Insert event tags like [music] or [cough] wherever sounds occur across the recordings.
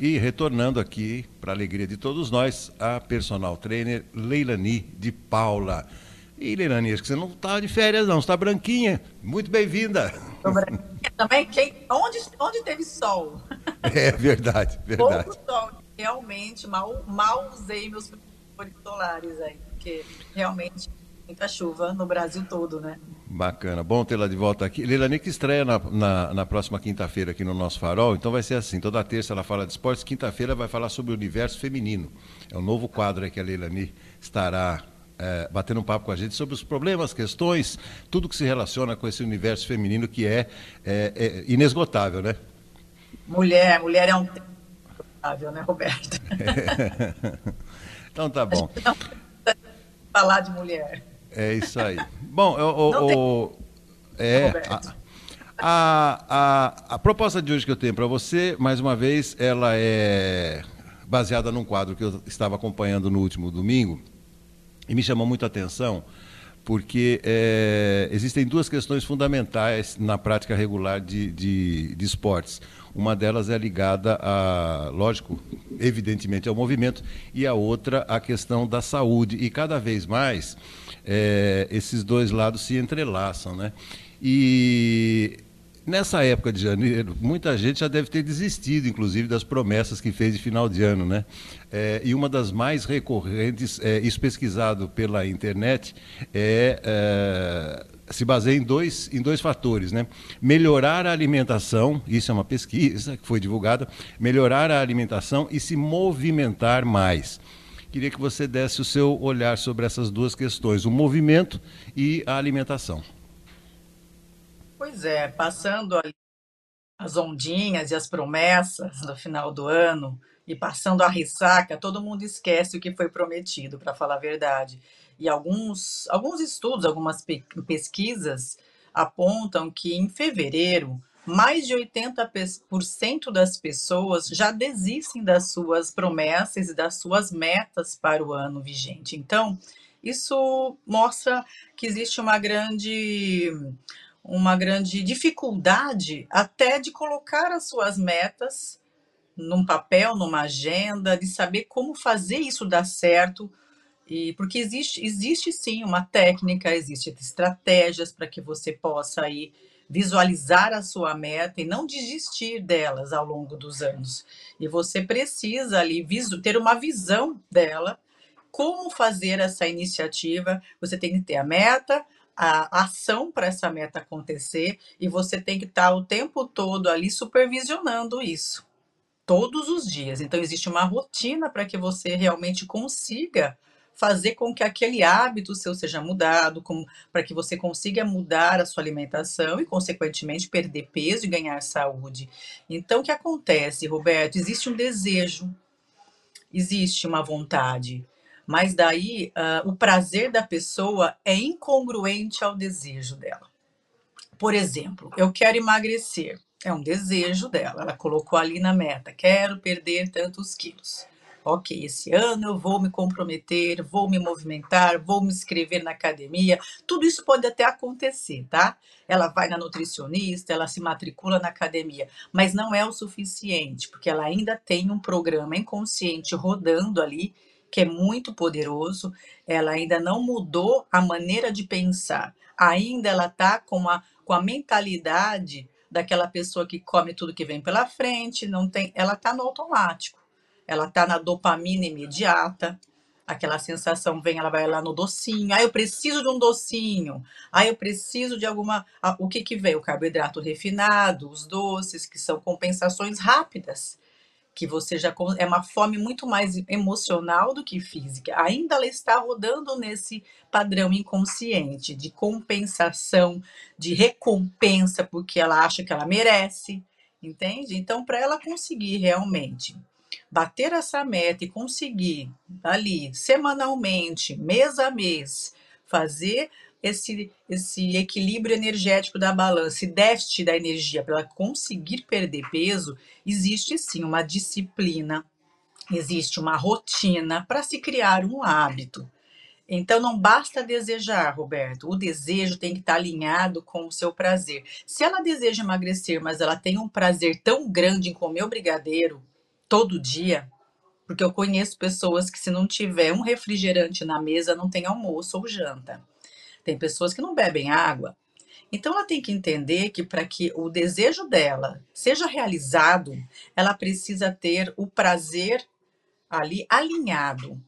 e retornando aqui, para alegria de todos nós, a personal trainer Leilani de Paula. E Leilani, acho que você não está de férias não, está branquinha. Muito bem-vinda. Também, quem, onde, onde teve sol? É verdade, verdade. Pouco sol. Realmente, mal, mal usei meus solares aí, porque realmente muita chuva no Brasil todo, né? Bacana, bom tê-la de volta aqui. Leilani que estreia na, na, na próxima quinta-feira aqui no nosso Farol, então vai ser assim, toda terça ela fala de esportes, quinta-feira vai falar sobre o universo feminino. É um novo quadro que a Leilani estará é, batendo um papo com a gente sobre os problemas, questões, tudo que se relaciona com esse universo feminino que é, é, é inesgotável, né? Mulher, mulher é um inesgotável, né, Roberto? [laughs] então tá bom. falar de mulher. É isso aí. [laughs] Bom, o, o, é, a, a, a, a, proposta de hoje que eu tenho para você, mais uma vez, ela é baseada num quadro que eu estava acompanhando no último domingo e me chamou muito a atenção porque é, existem duas questões fundamentais na prática regular de, de, de, esportes. Uma delas é ligada a, lógico, evidentemente ao movimento, e a outra a questão da saúde. E cada vez mais é, esses dois lados se entrelaçam, né? E nessa época de janeiro, muita gente já deve ter desistido, inclusive, das promessas que fez de final de ano, né? É, e uma das mais recorrentes, é, isso pesquisado pela internet, é, é, se baseia em dois, em dois fatores, né? Melhorar a alimentação, isso é uma pesquisa que foi divulgada, melhorar a alimentação e se movimentar mais. Queria que você desse o seu olhar sobre essas duas questões, o movimento e a alimentação. Pois é, passando ali as ondinhas e as promessas no final do ano e passando a ressaca, todo mundo esquece o que foi prometido, para falar a verdade. E alguns, alguns estudos, algumas pesquisas apontam que em fevereiro, mais de 80% das pessoas já desistem das suas promessas e das suas metas para o ano vigente. Então, isso mostra que existe uma grande uma grande dificuldade até de colocar as suas metas num papel, numa agenda, de saber como fazer isso dar certo. E porque existe, existe sim uma técnica, existem estratégias para que você possa aí visualizar a sua meta e não desistir delas ao longo dos anos. E você precisa ali ter uma visão dela, como fazer essa iniciativa. Você tem que ter a meta, a ação para essa meta acontecer e você tem que estar o tempo todo ali supervisionando isso, todos os dias. Então, existe uma rotina para que você realmente consiga fazer com que aquele hábito seu seja mudado, para que você consiga mudar a sua alimentação e, consequentemente, perder peso e ganhar saúde. Então, o que acontece, Roberto? Existe um desejo, existe uma vontade, mas daí uh, o prazer da pessoa é incongruente ao desejo dela. Por exemplo, eu quero emagrecer. É um desejo dela. Ela colocou ali na meta: quero perder tantos quilos. Ok, esse ano eu vou me comprometer, vou me movimentar, vou me inscrever na academia. Tudo isso pode até acontecer, tá? Ela vai na nutricionista, ela se matricula na academia, mas não é o suficiente, porque ela ainda tem um programa inconsciente rodando ali que é muito poderoso, ela ainda não mudou a maneira de pensar, ainda ela está com a, com a mentalidade daquela pessoa que come tudo que vem pela frente, não tem, ela está no automático, ela está na dopamina imediata, aquela sensação vem, ela vai lá no docinho, ah, eu preciso de um docinho, ah, eu preciso de alguma, ah, o que que vem? O carboidrato refinado, os doces, que são compensações rápidas, que você já é uma fome muito mais emocional do que física. Ainda ela está rodando nesse padrão inconsciente de compensação, de recompensa porque ela acha que ela merece, entende? Então, para ela conseguir realmente bater essa meta e conseguir ali semanalmente, mês a mês, fazer esse, esse equilíbrio energético da balança e déficit da energia para ela conseguir perder peso, existe sim uma disciplina, existe uma rotina para se criar um hábito. Então não basta desejar, Roberto. O desejo tem que estar alinhado com o seu prazer. Se ela deseja emagrecer, mas ela tem um prazer tão grande em comer o brigadeiro, todo dia, porque eu conheço pessoas que se não tiver um refrigerante na mesa, não tem almoço ou janta. Tem pessoas que não bebem água. Então ela tem que entender que para que o desejo dela seja realizado, ela precisa ter o prazer ali alinhado.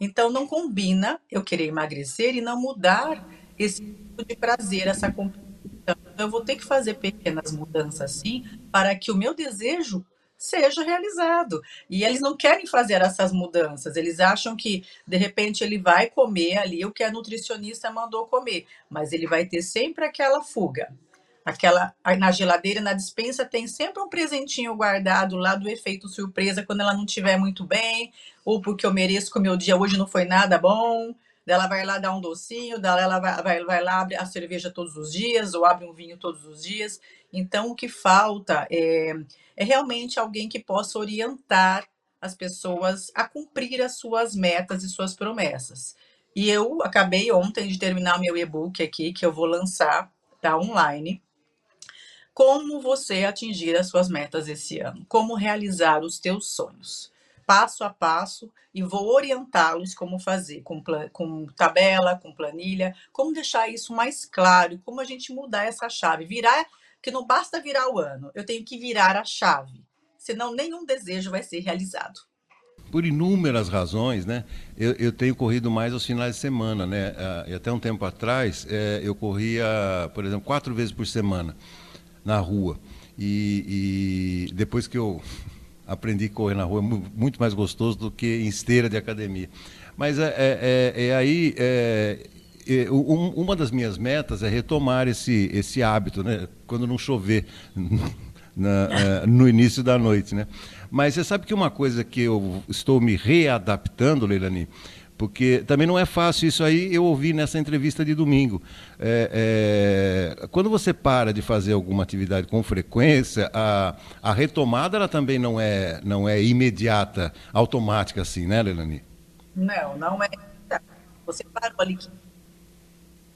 Então não combina eu querer emagrecer e não mudar esse tipo de prazer, essa competição. Eu vou ter que fazer pequenas mudanças sim, para que o meu desejo seja realizado. E eles não querem fazer essas mudanças, eles acham que de repente ele vai comer ali o que a nutricionista mandou comer, mas ele vai ter sempre aquela fuga. Aquela na geladeira, na dispensa tem sempre um presentinho guardado lá do efeito surpresa quando ela não estiver muito bem, ou porque eu mereço que o meu dia hoje não foi nada bom. Ela vai lá dar um docinho, dela ela vai, vai, vai lá abre a cerveja todos os dias ou abre um vinho todos os dias. Então o que falta é é realmente alguém que possa orientar as pessoas a cumprir as suas metas e suas promessas. E eu acabei ontem de terminar meu e-book aqui, que eu vou lançar, tá online. Como você atingir as suas metas esse ano? Como realizar os teus sonhos? Passo a passo e vou orientá-los como fazer, com, com tabela, com planilha, como deixar isso mais claro, como a gente mudar essa chave, virar que não basta virar o ano, eu tenho que virar a chave, senão nenhum desejo vai ser realizado. Por inúmeras razões, né? Eu, eu tenho corrido mais aos finais de semana, né? Ah, e até um tempo atrás, é, eu corria, por exemplo, quatro vezes por semana na rua. E, e depois que eu aprendi a correr na rua, é muito mais gostoso do que em esteira de academia. Mas é, é, é, é aí é, um, uma das minhas metas é retomar esse, esse hábito, né? quando não chover [laughs] na, é, no início da noite. Né? Mas você sabe que uma coisa que eu estou me readaptando, Leilani, porque também não é fácil isso aí, eu ouvi nessa entrevista de domingo. É, é, quando você para de fazer alguma atividade com frequência, a, a retomada ela também não é, não é imediata, automática assim, né, Leilani? Não, não é. Você parou ali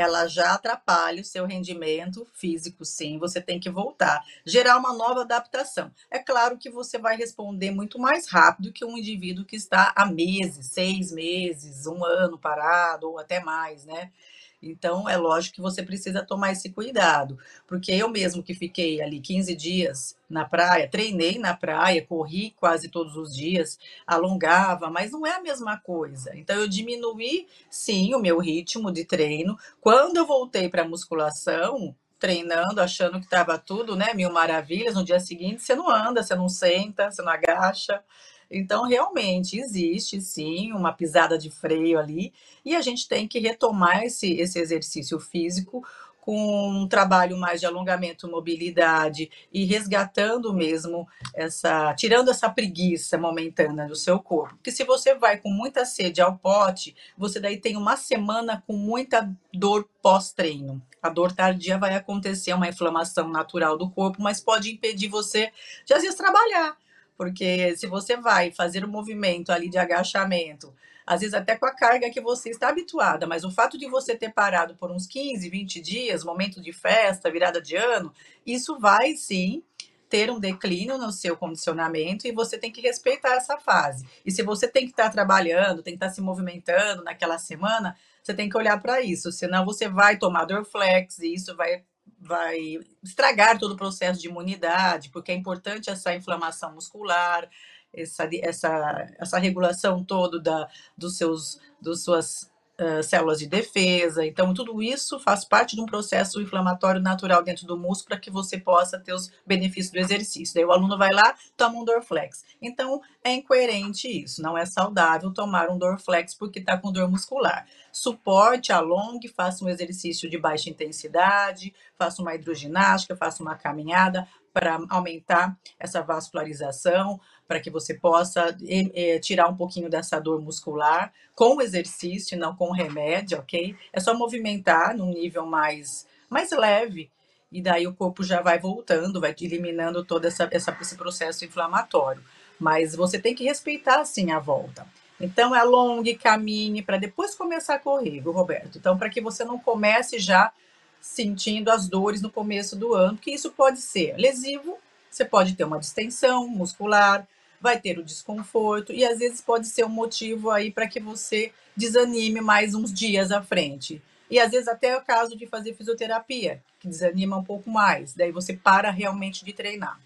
ela já atrapalha o seu rendimento físico, sim, você tem que voltar, gerar uma nova adaptação. É claro que você vai responder muito mais rápido que um indivíduo que está há meses, seis meses, um ano parado, ou até mais, né? Então, é lógico que você precisa tomar esse cuidado, porque eu mesmo que fiquei ali 15 dias na praia, treinei na praia, corri quase todos os dias, alongava, mas não é a mesma coisa. Então, eu diminuí, sim, o meu ritmo de treino. Quando eu voltei para a musculação, treinando, achando que estava tudo, né, mil maravilhas, no dia seguinte você não anda, você não senta, você não agacha. Então, realmente, existe sim uma pisada de freio ali, e a gente tem que retomar esse, esse exercício físico com um trabalho mais de alongamento, mobilidade e resgatando mesmo essa, tirando essa preguiça momentânea do seu corpo. Porque se você vai com muita sede ao pote, você daí tem uma semana com muita dor pós-treino. A dor tardia vai acontecer, uma inflamação natural do corpo, mas pode impedir você de às vezes trabalhar porque se você vai fazer um movimento ali de agachamento, às vezes até com a carga que você está habituada, mas o fato de você ter parado por uns 15, 20 dias, momento de festa, virada de ano, isso vai sim ter um declínio no seu condicionamento e você tem que respeitar essa fase. E se você tem que estar trabalhando, tem que estar se movimentando naquela semana, você tem que olhar para isso, senão você vai tomar Dorflex e isso vai vai estragar todo o processo de imunidade, porque é importante essa inflamação muscular, essa, essa, essa regulação toda da, dos seus, dos suas uh, células de defesa. Então, tudo isso faz parte de um processo inflamatório natural dentro do músculo para que você possa ter os benefícios do exercício. Daí o aluno vai lá, toma um Dorflex. Então, é incoerente isso. Não é saudável tomar um Dorflex porque está com dor muscular suporte, alongue, faça um exercício de baixa intensidade, faça uma hidroginástica, faça uma caminhada para aumentar essa vascularização, para que você possa é, tirar um pouquinho dessa dor muscular com exercício, não com remédio, ok? É só movimentar num nível mais, mais leve, e daí o corpo já vai voltando, vai eliminando todo essa, essa, esse processo inflamatório. Mas você tem que respeitar, sim, a volta. Então, é alongue, caminhe, para depois começar a correr, viu, Roberto? Então, para que você não comece já sentindo as dores no começo do ano, que isso pode ser lesivo, você pode ter uma distensão muscular, vai ter o desconforto e às vezes pode ser um motivo aí para que você desanime mais uns dias à frente. E às vezes até é o caso de fazer fisioterapia, que desanima um pouco mais, daí você para realmente de treinar.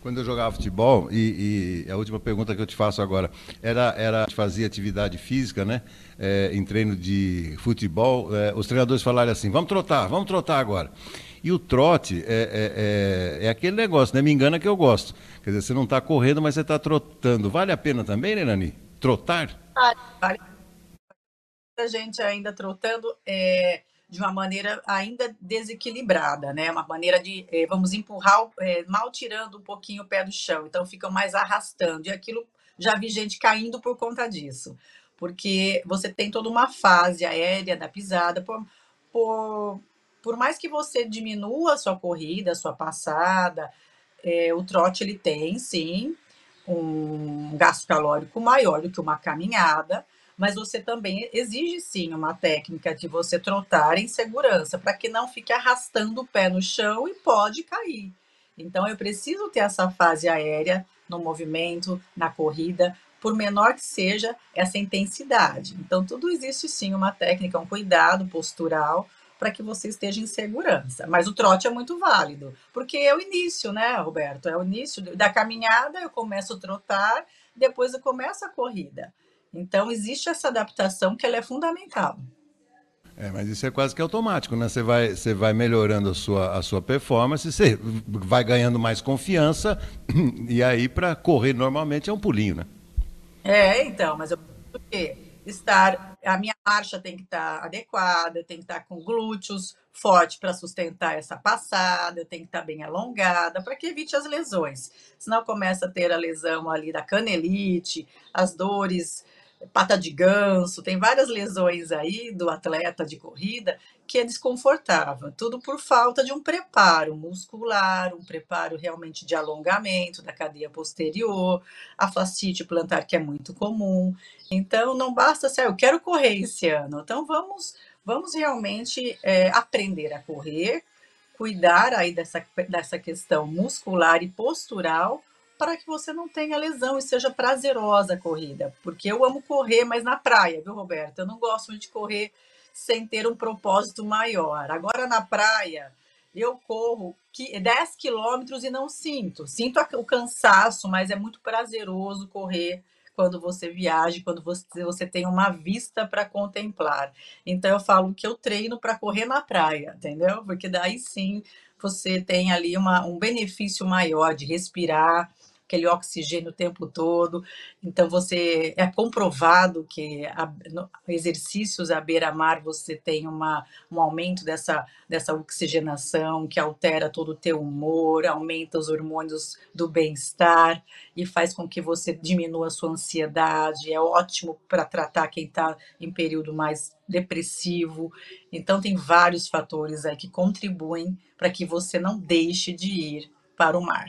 Quando eu jogava futebol, e, e, a última pergunta que eu te faço agora, era, era fazia atividade física, né? É, em treino de futebol, é, os treinadores falaram assim, vamos trotar, vamos trotar agora. E o trote é, é, é, é aquele negócio, né? Me engana que eu gosto. Quer dizer, você não está correndo, mas você está trotando. Vale a pena também, né, Nani? Trotar? Vale. A gente ainda trotando, é, de uma maneira ainda desequilibrada, né? Uma maneira de eh, vamos empurrar, eh, mal tirando um pouquinho o pé do chão, então ficam mais arrastando. E aquilo já vi gente caindo por conta disso, porque você tem toda uma fase aérea da pisada, por, por, por mais que você diminua a sua corrida, a sua passada, é, o trote ele tem sim um gasto calórico maior do que uma caminhada, mas você também exige sim uma técnica de você trotar em segurança, para que não fique arrastando o pé no chão e pode cair. Então eu preciso ter essa fase aérea no movimento, na corrida, por menor que seja essa intensidade. Então tudo existe sim uma técnica, um cuidado postural para que você esteja em segurança. Mas o trote é muito válido, porque é o início, né, Roberto? É o início da caminhada, eu começo a trotar, depois eu começo a corrida. Então, existe essa adaptação que ela é fundamental. É, mas isso é quase que automático, né? Você vai, você vai melhorando a sua, a sua performance, você vai ganhando mais confiança, [clears throat] e aí para correr normalmente é um pulinho, né? É, então, mas eu porque estar. A minha marcha tem que estar adequada, eu tenho que estar com glúteos forte para sustentar essa passada, eu tenho que estar bem alongada, para que evite as lesões. Senão começa a ter a lesão ali da canelite, as dores pata de ganso, tem várias lesões aí do atleta de corrida que é desconfortável, tudo por falta de um preparo muscular, um preparo realmente de alongamento da cadeia posterior, a fascite plantar que é muito comum. Então não basta ser, ah, eu quero correr esse ano, então vamos vamos realmente é, aprender a correr, cuidar aí dessa, dessa questão muscular e postural para que você não tenha lesão e seja prazerosa a corrida. Porque eu amo correr, mas na praia, viu, Roberto? Eu não gosto de correr sem ter um propósito maior. Agora na praia, eu corro 10 quilômetros e não sinto. Sinto o cansaço, mas é muito prazeroso correr quando você viaja, quando você, você tem uma vista para contemplar. Então eu falo que eu treino para correr na praia, entendeu? Porque daí sim você tem ali uma, um benefício maior de respirar, aquele oxigênio o tempo todo. Então, você é comprovado que a, no, exercícios à beira-mar você tem uma, um aumento dessa, dessa oxigenação que altera todo o teu humor, aumenta os hormônios do bem-estar e faz com que você diminua a sua ansiedade. É ótimo para tratar quem está em período mais depressivo. Então, tem vários fatores aí que contribuem para que você não deixe de ir para o mar.